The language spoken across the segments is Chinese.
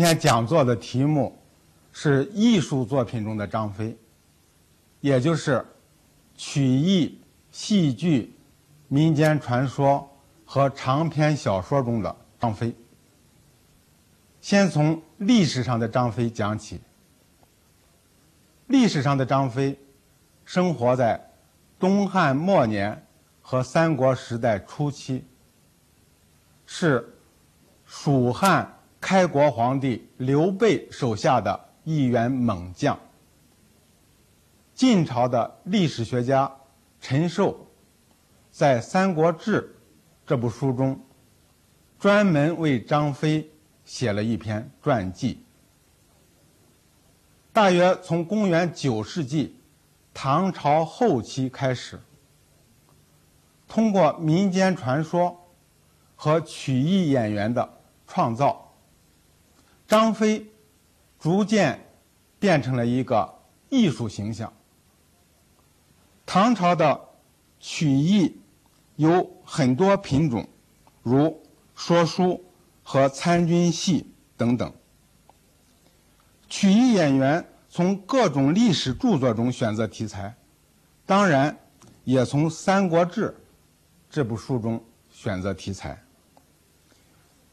今天讲座的题目是艺术作品中的张飞，也就是曲艺、戏剧、民间传说和长篇小说中的张飞。先从历史上的张飞讲起。历史上的张飞，生活在东汉末年和三国时代初期，是蜀汉开国皇帝刘备手下的一员猛将。晋朝的历史学家陈寿在《三国志》这部书中，专门为张飞写了一篇传记。大约从公元九世纪唐朝后期开始，通过民间传说和曲艺演员的创造，张飞逐渐变成了一个艺术形象。唐朝的曲艺有很多品种，如说书和参军戏等等。曲艺演员从各种历史著作中选择题材，当然也从《三国志》这部书中选择题材。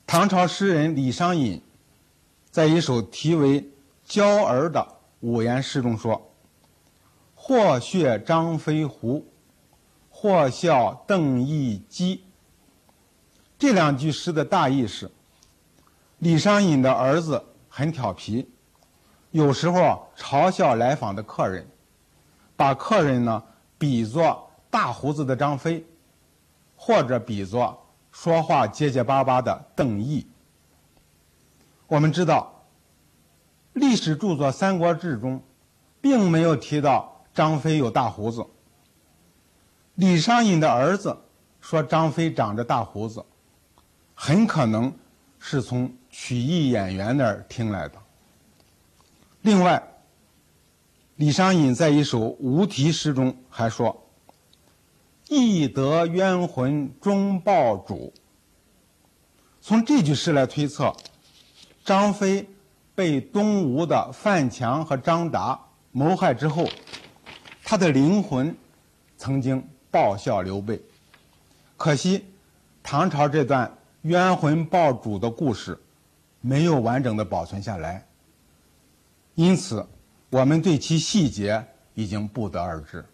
唐朝诗人李商隐在一首题为《娇儿》的五言诗中说：“或学张飞胡，或笑邓毅鸡。”这两句诗的大意是：李商隐的儿子很调皮。有时候嘲笑来访的客人，把客人呢比作大胡子的张飞，或者比作说话结结巴巴的邓毅。我们知道，历史著作《三国志》中，并没有提到张飞有大胡子。李商隐的儿子说张飞长着大胡子，很可能是从曲艺演员那儿听来的。另外，李商隐在一首无题诗中还说：“易得冤魂终报主。”从这句诗来推测，张飞被东吴的范强和张达谋害之后，他的灵魂曾经报效刘备。可惜，唐朝这段冤魂报主的故事没有完整的保存下来。因此，我们对其细节已经不得而知。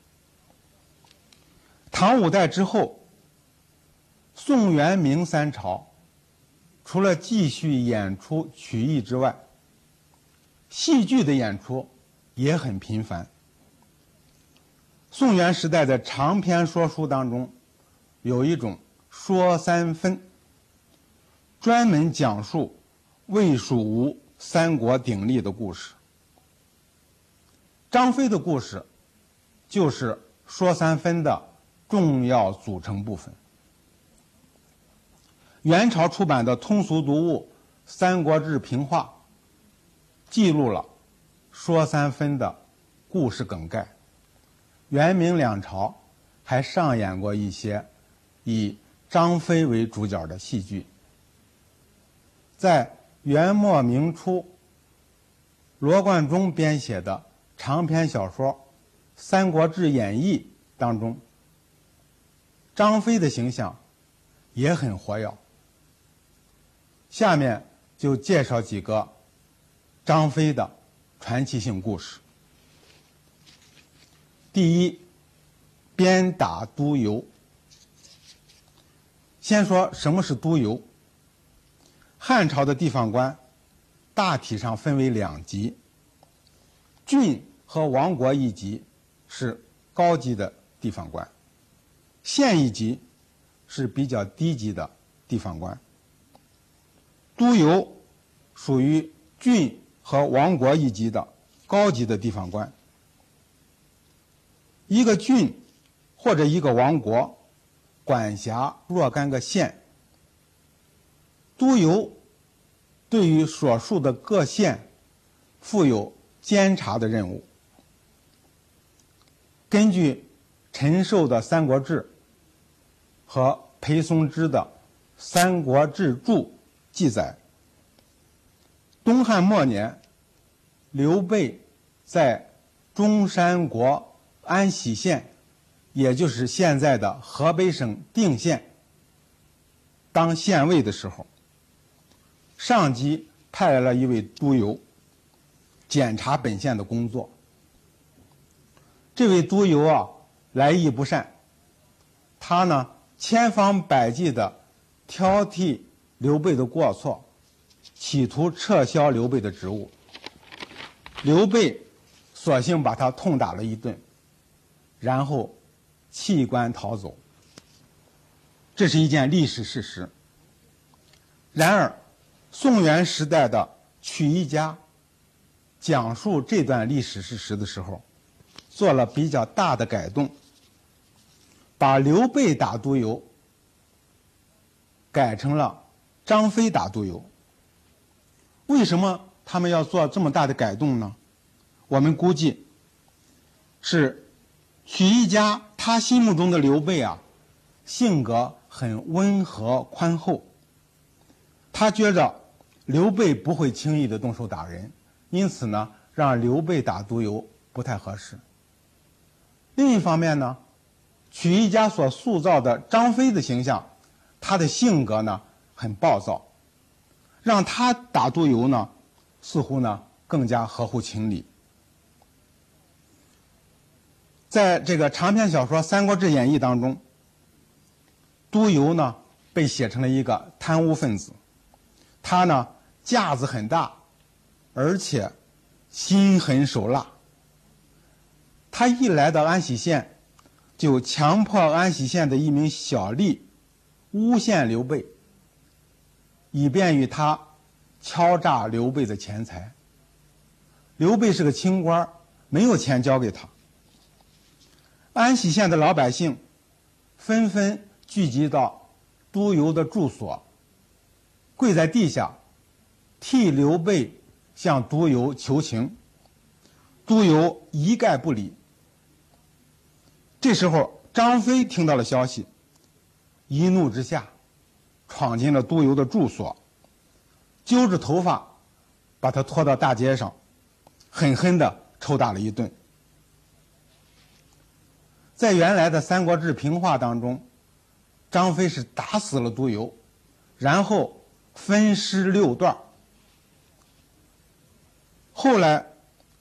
唐五代之后，宋元明三朝，除了继续演出曲艺之外，戏剧的演出也很频繁。宋元时代的长篇说书当中，有一种说三分，专门讲述魏、蜀、吴三国鼎立的故事。张飞的故事，就是说三分的重要组成部分。元朝出版的通俗读物《三国志平话》，记录了说三分的故事梗概。元明两朝还上演过一些以张飞为主角的戏剧。在元末明初，罗贯中编写的。长篇小说《三国志演义》当中，张飞的形象也很活跃。下面就介绍几个张飞的传奇性故事。第一，鞭打督邮。先说什么是督邮。汉朝的地方官大体上分为两级，郡。和王国一级是高级的地方官，县一级是比较低级的地方官。督邮属于郡和王国一级的高级的地方官。一个郡或者一个王国管辖若干个县，督邮对于所属的各县负有监察的任务。根据陈寿的《三国志》和裴松之的《三国志注》记载，东汉末年，刘备在中山国安喜县，也就是现在的河北省定县当县尉的时候，上级派来了一位督邮，检查本县的工作。这位督邮啊，来意不善，他呢千方百计的挑剔刘备的过错，企图撤销刘备的职务。刘备索性把他痛打了一顿，然后弃官逃走。这是一件历史事实。然而，宋元时代的曲艺家讲述这段历史事实的时候，做了比较大的改动，把刘备打督邮改成了张飞打督邮。为什么他们要做这么大的改动呢？我们估计是许一家他心目中的刘备啊，性格很温和宽厚，他觉着刘备不会轻易的动手打人，因此呢，让刘备打督邮不太合适。另一方面呢，曲艺家所塑造的张飞的形象，他的性格呢很暴躁，让他打督邮呢，似乎呢更加合乎情理。在这个长篇小说《三国志演义》当中，督邮呢被写成了一个贪污分子，他呢架子很大，而且心狠手辣。他一来到安喜县，就强迫安喜县的一名小吏诬陷刘备，以便于他敲诈刘备的钱财。刘备是个清官，没有钱交给他。安喜县的老百姓纷纷聚集到督邮的住所，跪在地下，替刘备向督邮求情。督邮一概不理。这时候，张飞听到了消息，一怒之下，闯进了督邮的住所，揪着头发，把他拖到大街上，狠狠地抽打了一顿。在原来的《三国志》评话当中，张飞是打死了督邮，然后分尸六段。后来，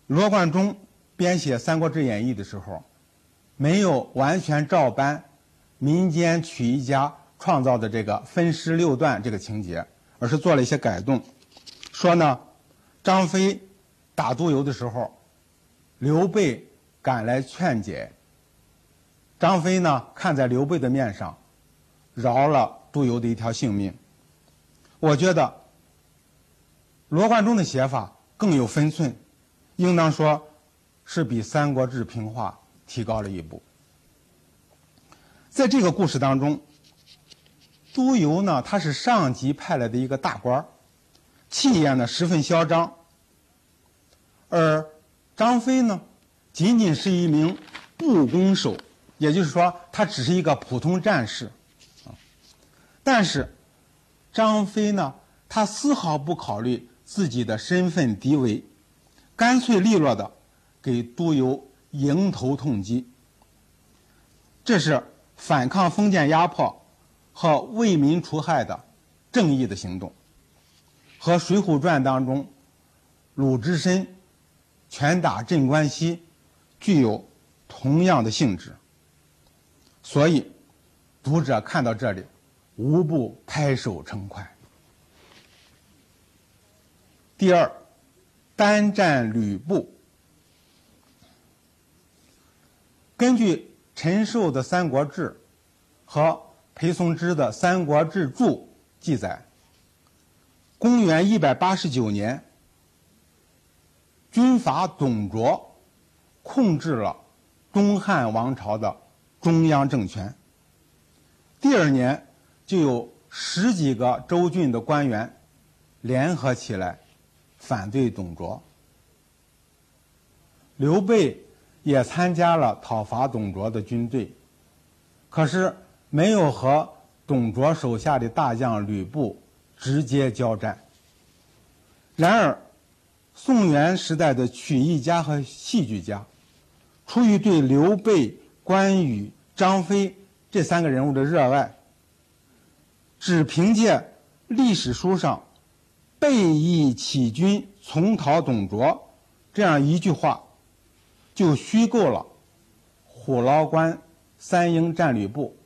罗贯中编写《三国志演义》的时候。没有完全照搬民间曲艺家创造的这个分尸六段这个情节，而是做了一些改动。说呢，张飞打督邮的时候，刘备赶来劝解。张飞呢，看在刘备的面上，饶了督邮的一条性命。我觉得罗贯中的写法更有分寸，应当说是比《三国志》平话。提高了一步。在这个故事当中，督邮呢，他是上级派来的一个大官儿气焰呢十分嚣张；而张飞呢，仅仅是一名步弓手，也就是说，他只是一个普通战士。啊，但是张飞呢，他丝毫不考虑自己的身份地位，干脆利落的给督邮。迎头痛击，这是反抗封建压迫和为民除害的正义的行动，和《水浒传》当中鲁智深拳打镇关西具有同样的性质。所以，读者看到这里，无不拍手称快。第二，单战吕布。根据陈寿的《三国志》和裴松之的《三国志注》记载，公元一百八十九年，军阀董卓控制了东汉王朝的中央政权。第二年，就有十几个州郡的官员联合起来反对董卓。刘备。也参加了讨伐董卓的军队，可是没有和董卓手下的大将吕布直接交战。然而，宋元时代的曲艺家和戏剧家，出于对刘备、关羽、张飞这三个人物的热爱，只凭借历史书上“备义起军，从讨董卓”这样一句话，就虚构了虎牢关三英战吕布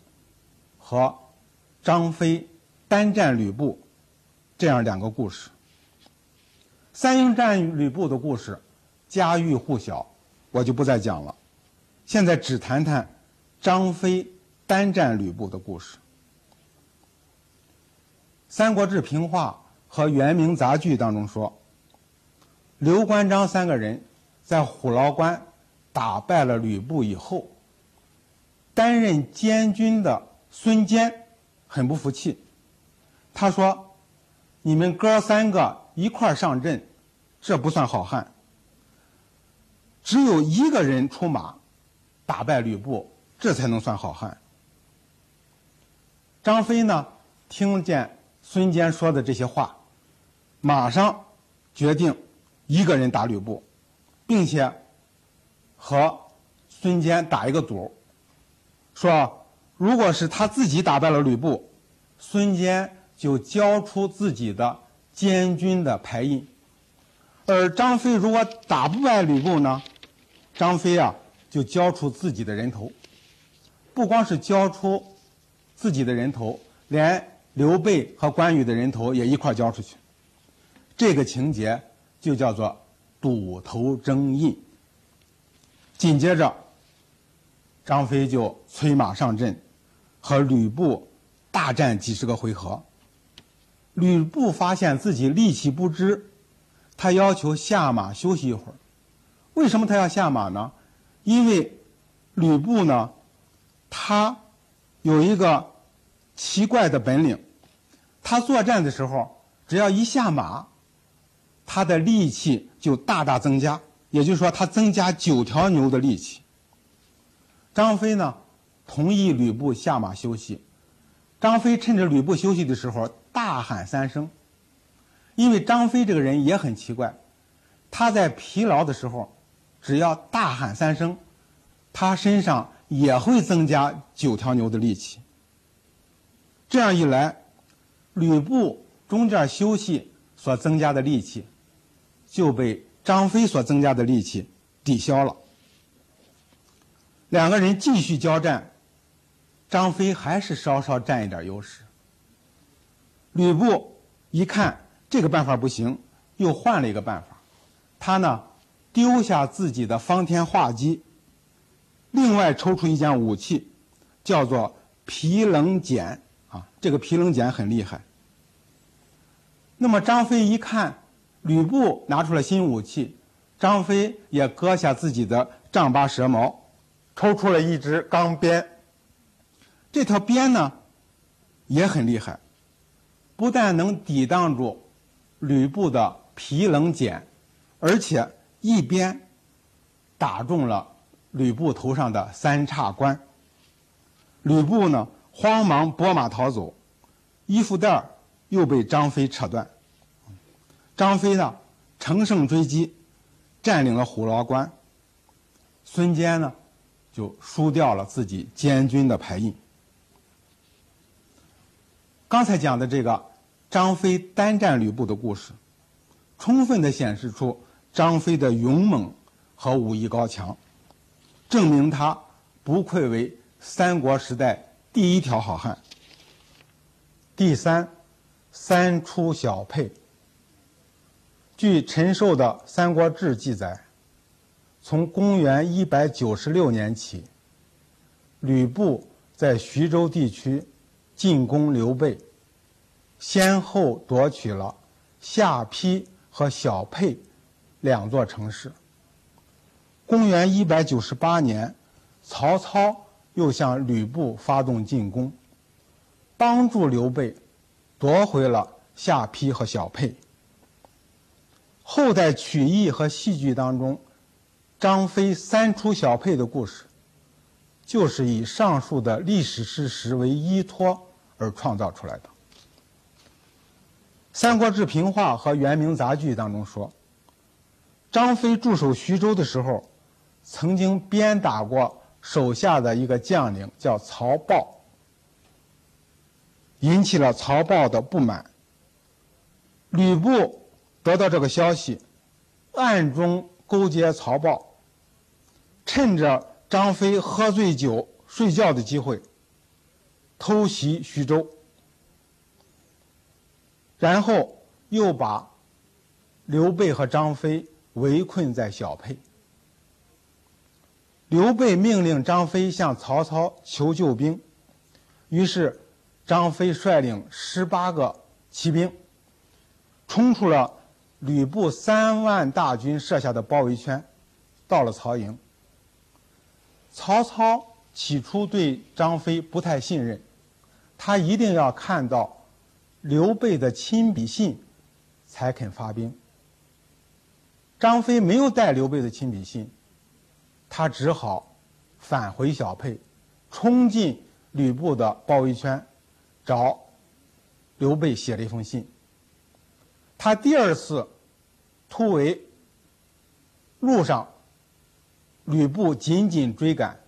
和张飞单战吕布这样两个故事。三英战吕布的故事家喻户晓，我就不再讲了。现在只谈谈张飞单战吕布的故事。《三国志平话》和《元明杂剧》当中说，刘关张三个人在虎牢关打败了吕布以后，担任监军的孙坚很不服气，他说：“你们哥三个。”一块上阵，这不算好汉。只有一个人出马，打败吕布，这才能算好汉。张飞呢，听见孙坚说的这些话，马上决定一个人打吕布，并且和孙坚打一个赌，说如果是他自己打败了吕布，孙坚就交出自己的。监军的牌印，而张飞如果打不败吕布呢？张飞啊，就交出自己的人头，不光是交出自己的人头，连刘备和关羽的人头也一块交出去。这个情节就叫做赌头争印。紧接着，张飞就催马上阵，和吕布大战几十个回合。吕布发现自己力气不支，他要求下马休息一会儿。为什么他要下马呢？因为吕布呢，他有一个奇怪的本领，他作战的时候只要一下马，他的力气就大大增加。也就是说，他增加九条牛的力气。张飞呢，同意吕布下马休息。张飞趁着吕布休息的时候。大喊三声，因为张飞这个人也很奇怪，他在疲劳的时候，只要大喊三声，他身上也会增加九条牛的力气。这样一来，吕布中间休息所增加的力气，就被张飞所增加的力气抵消了。两个人继续交战，张飞还是稍稍占一点优势。吕布一看这个办法不行，又换了一个办法。他呢，丢下自己的方天画戟，另外抽出一件武器，叫做皮棱锏啊。这个皮棱锏很厉害。那么张飞一看吕布拿出了新武器，张飞也割下自己的丈八蛇矛，抽出了一支钢鞭。这条鞭呢，也很厉害。不但能抵挡住吕布的皮棱锏，而且一鞭打中了吕布头上的三叉关。吕布呢，慌忙拨马逃走，衣服带又被张飞扯断。张飞呢，乘胜追击，占领了虎牢关。孙坚呢，就输掉了自己监军的牌印。刚才讲的这个张飞单战吕布的故事，充分的显示出张飞的勇猛和武艺高强，证明他不愧为三国时代第一条好汉。第三，三出小沛。据陈寿的《三国志》记载，从公元一百九十六年起，吕布在徐州地区。进攻刘备，先后夺取了下邳和小沛两座城市。公元一百九十八年，曹操又向吕布发动进攻，帮助刘备夺回了下邳和小沛。后代曲艺和戏剧当中，张飞三出小沛的故事，就是以上述的历史事实为依托。而创造出来的。三国志平话》和元明杂剧当中说，张飞驻守徐州的时候，曾经鞭打过手下的一个将领，叫曹豹，引起了曹豹的不满。吕布得到这个消息，暗中勾结曹豹，趁着张飞喝醉酒睡觉的机会，偷袭徐州。然后又把刘备和张飞围困在小沛。刘备命令张飞向曹操求救兵，于是张飞率领十八个骑兵，冲出了吕布三万大军设下的包围圈，到了曹营。曹操起初对张飞不太信任，他一定要看到。刘备的亲笔信，才肯发兵。张飞没有带刘备的亲笔信，他只好返回小沛，冲进吕布的包围圈，找刘备写了一封信。他第二次突围，路上吕布紧紧追赶，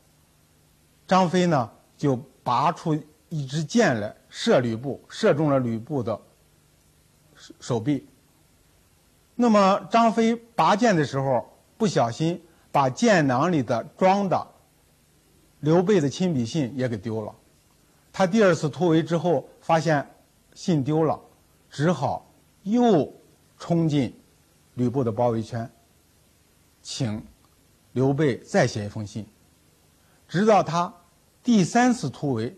张飞呢就拔出一支箭来。射吕布，射中了吕布的手手臂。那么张飞拔剑的时候，不小心把剑囊里的装的刘备的亲笔信也给丢了。他第二次突围之后，发现信丢了，只好又冲进吕布的包围圈，请刘备再写一封信。直到他第三次突围。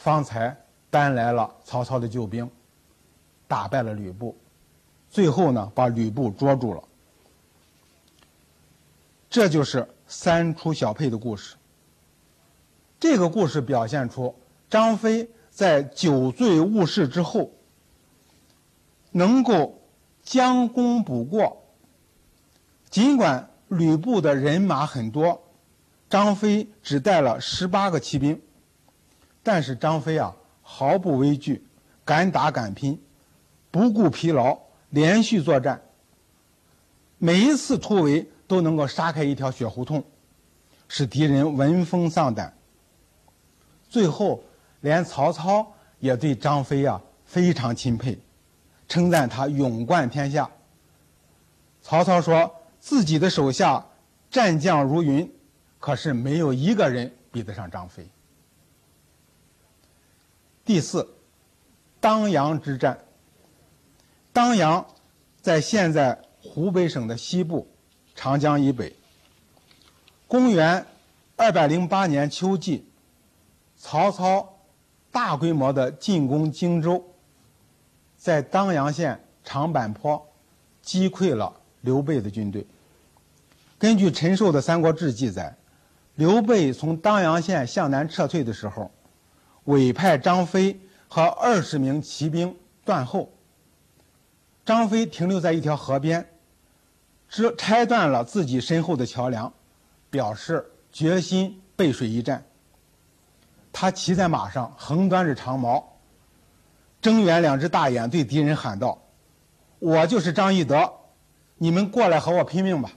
方才搬来了曹操的救兵，打败了吕布，最后呢把吕布捉住了。这就是三出小沛的故事。这个故事表现出张飞在酒醉误事之后，能够将功补过。尽管吕布的人马很多，张飞只带了十八个骑兵。但是张飞啊，毫不畏惧，敢打敢拼，不顾疲劳，连续作战。每一次突围都能够杀开一条血胡同，使敌人闻风丧胆。最后，连曹操也对张飞啊非常钦佩，称赞他勇冠天下。曹操说自己的手下战将如云，可是没有一个人比得上张飞。第四，当阳之战。当阳在现在湖北省的西部，长江以北。公元二百零八年秋季，曹操大规模的进攻荆州，在当阳县长坂坡击溃了刘备的军队。根据陈寿的《三国志》记载，刘备从当阳县向南撤退的时候。委派张飞和二十名骑兵断后。张飞停留在一条河边，这拆断了自己身后的桥梁，表示决心背水一战。他骑在马上，横端着长矛，睁圆两只大眼，对敌人喊道：“我就是张翼德，你们过来和我拼命吧！”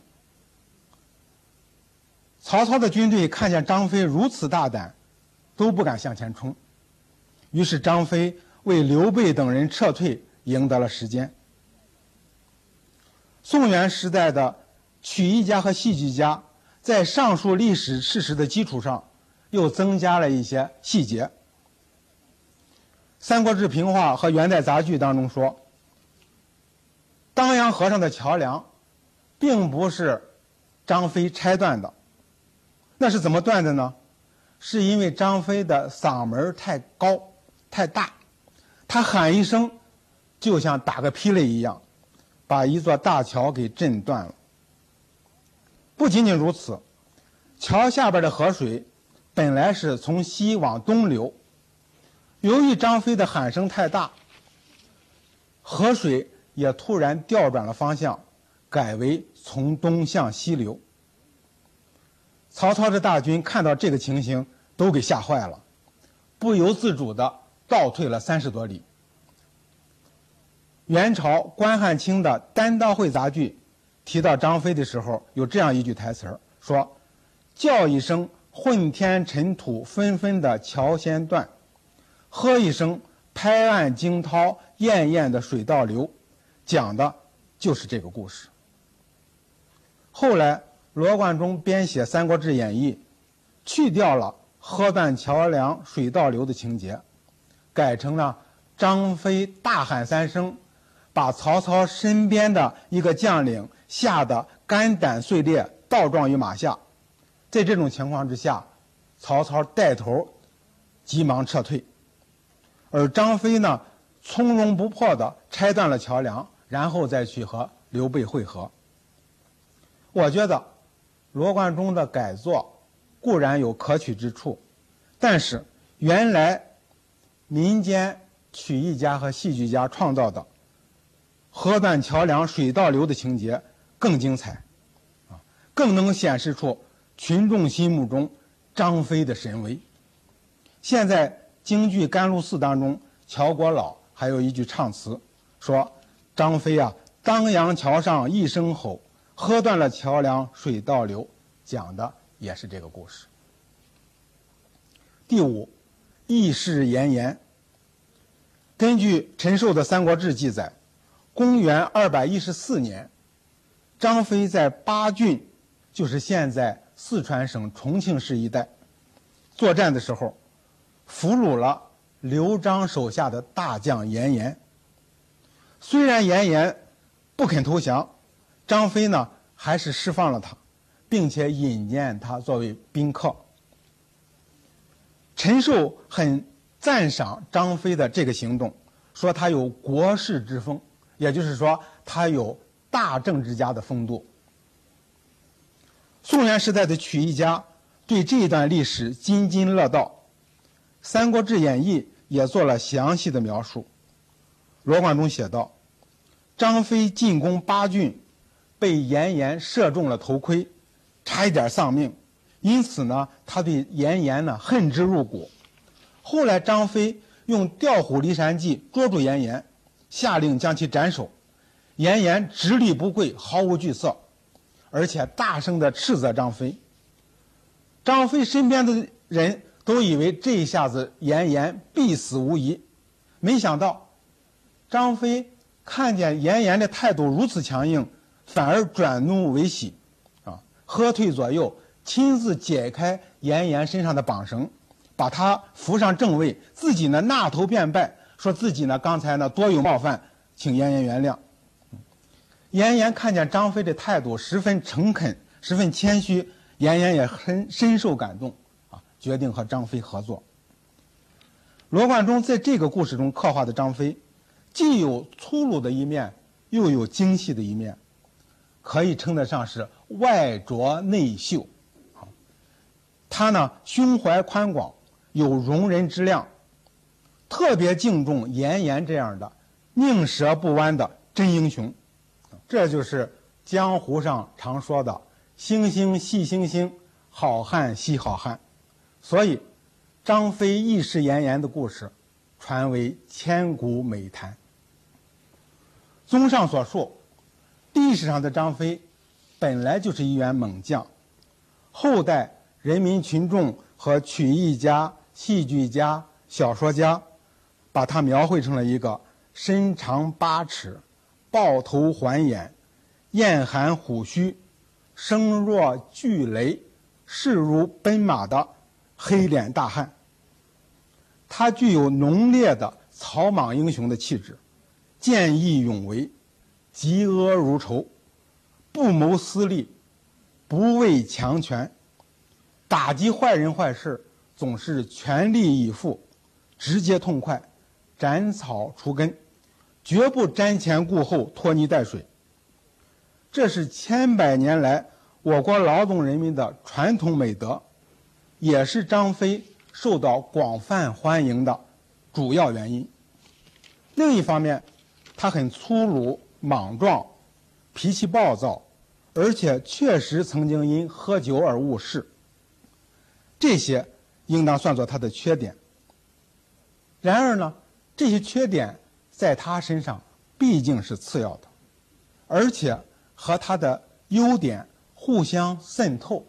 曹操的军队看见张飞如此大胆。都不敢向前冲，于是张飞为刘备等人撤退赢得了时间。宋元时代的曲艺家和戏剧家在上述历史事实的基础上，又增加了一些细节。《三国志平话》和元代杂剧当中说，当阳河上的桥梁，并不是张飞拆断的，那是怎么断的呢？是因为张飞的嗓门太高、太大，他喊一声，就像打个霹雳一样，把一座大桥给震断了。不仅仅如此，桥下边的河水本来是从西往东流，由于张飞的喊声太大，河水也突然调转了方向，改为从东向西流。曹操的大军看到这个情形，都给吓坏了，不由自主的倒退了三十多里。元朝关汉卿的《单刀会》杂剧提到张飞的时候，有这样一句台词儿，说：“叫一声混天尘土纷纷的桥先断，喝一声拍岸惊涛滟滟的水倒流。”讲的就是这个故事。后来罗贯中编写《三国志演义》，去掉了喝断桥梁水倒流的情节，改成了张飞大喊三声。把曹操身边的一个将领吓得肝胆碎裂，倒撞于马下。在这种情况之下，曹操带头急忙撤退，而张飞呢，从容不迫地拆断了桥梁，然后再去和刘备会合。我觉得罗贯中的改作固然有可取之处，但是原来民间曲艺家和戏剧家创造的。河断桥梁水倒流的情节更精彩，啊，更能显示出群众心目中张飞的神威。现在京剧《甘露寺》当中，乔国老还有一句唱词，说：“张飞啊，当阳桥上一声吼，喝断了桥梁水倒流。”讲的也是这个故事。第五，义士严颜。根据陈寿的《三国志》记载。公元二百一十四年，张飞在巴郡，就是现在四川省重庆市一带，作战的时候，俘虏了刘璋手下的大将严颜。虽然严颜不肯投降，张飞呢还是释放了他，并且引荐他作为宾客。陈寿很赞赏张飞的这个行动，说他有国士之风。也就是说，他有大政治家的风度。宋元时代的曲艺家对这一段历史津津乐道，《三国志演义》也做了详细的描述。罗贯中写道：“张飞进攻巴郡，被严颜射中了头盔，差一点丧命。因此呢，他对严颜呢恨之入骨。后来，张飞用调虎离山计捉住严颜。”下令将其斩首，严颜直立不跪，毫无惧色，而且大声地斥责张飞。张飞身边的人都以为这一下子严颜必死无疑，没想到张飞看见严颜的态度如此强硬，反而转怒为喜，啊，喝退左右，亲自解开严颜身上的绑绳，把他扶上正位，自己呢纳头便拜。说自己呢，刚才呢多有冒犯，请严颜原谅。严颜看见张飞的态度十分诚恳，十分谦虚，严颜也很深受感动，啊，决定和张飞合作。罗贯中在这个故事中刻画的张飞，既有粗鲁的一面，又有精细的一面，可以称得上是外拙内秀。他呢，胸怀宽广，有容人之量。特别敬重严颜这样的宁折不弯的真英雄，这就是江湖上常说的“星星系星星，好汉系好汉”。所以，张飞义释严颜的故事传为千古美谈。综上所述，历史上的张飞本来就是一员猛将，后代人民群众和曲艺家、戏剧家、小说家。把他描绘成了一个身长八尺、豹头环眼、燕寒虎须、声若巨雷、势如奔马的黑脸大汉。他具有浓烈的草莽英雄的气质，见义勇为，嫉恶如仇，不谋私利，不畏强权，打击坏人坏事总是全力以赴，直接痛快。斩草除根，绝不瞻前顾后、拖泥带水。这是千百年来我国劳动人民的传统美德，也是张飞受到广泛欢迎的主要原因。另一方面，他很粗鲁莽撞，脾气暴躁，而且确实曾经因喝酒而误事。这些应当算作他的缺点。然而呢？这些缺点在他身上毕竟是次要的，而且和他的优点互相渗透，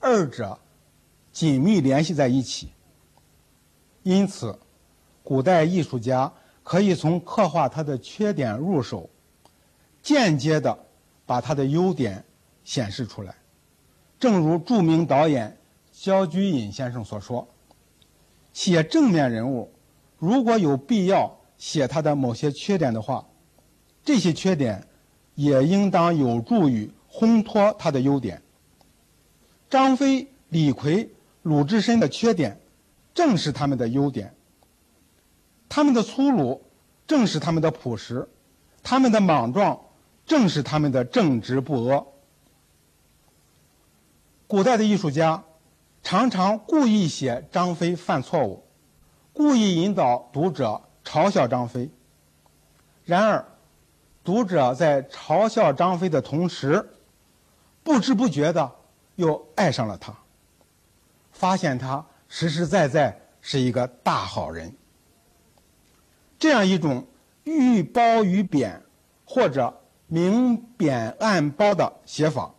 二者紧密联系在一起。因此，古代艺术家可以从刻画他的缺点入手，间接的把他的优点显示出来。正如著名导演焦菊隐先生所说：“写正面人物，如果有必要写他的某些缺点的话，这些缺点也应当有助于烘托他的优点。”张飞、李逵、鲁智深的缺点，正是他们的优点；他们的粗鲁，正是他们的朴实；他们的莽撞，正是他们的正直不阿。古代的艺术家常常故意写张飞犯错误，故意引导读者嘲笑张飞。然而，读者在嘲笑张飞的同时，不知不觉的又爱上了他，发现他实实在在是一个大好人。这样一种欲褒于贬，或者明贬暗褒的写法。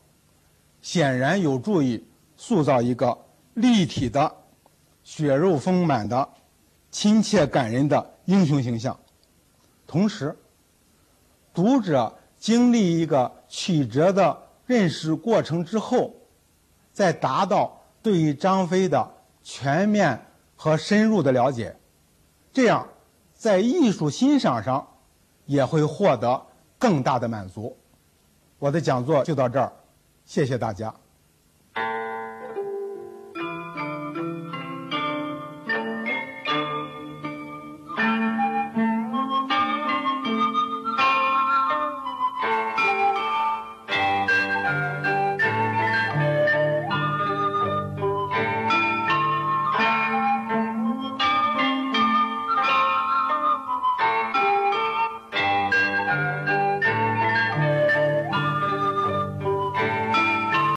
显然有助于塑造一个立体的、血肉丰满的、亲切感人的英雄形象。同时，读者经历一个曲折的认识过程之后，再达到对于张飞的全面和深入的了解，这样在艺术欣赏上也会获得更大的满足。我的讲座就到这儿。谢谢大家。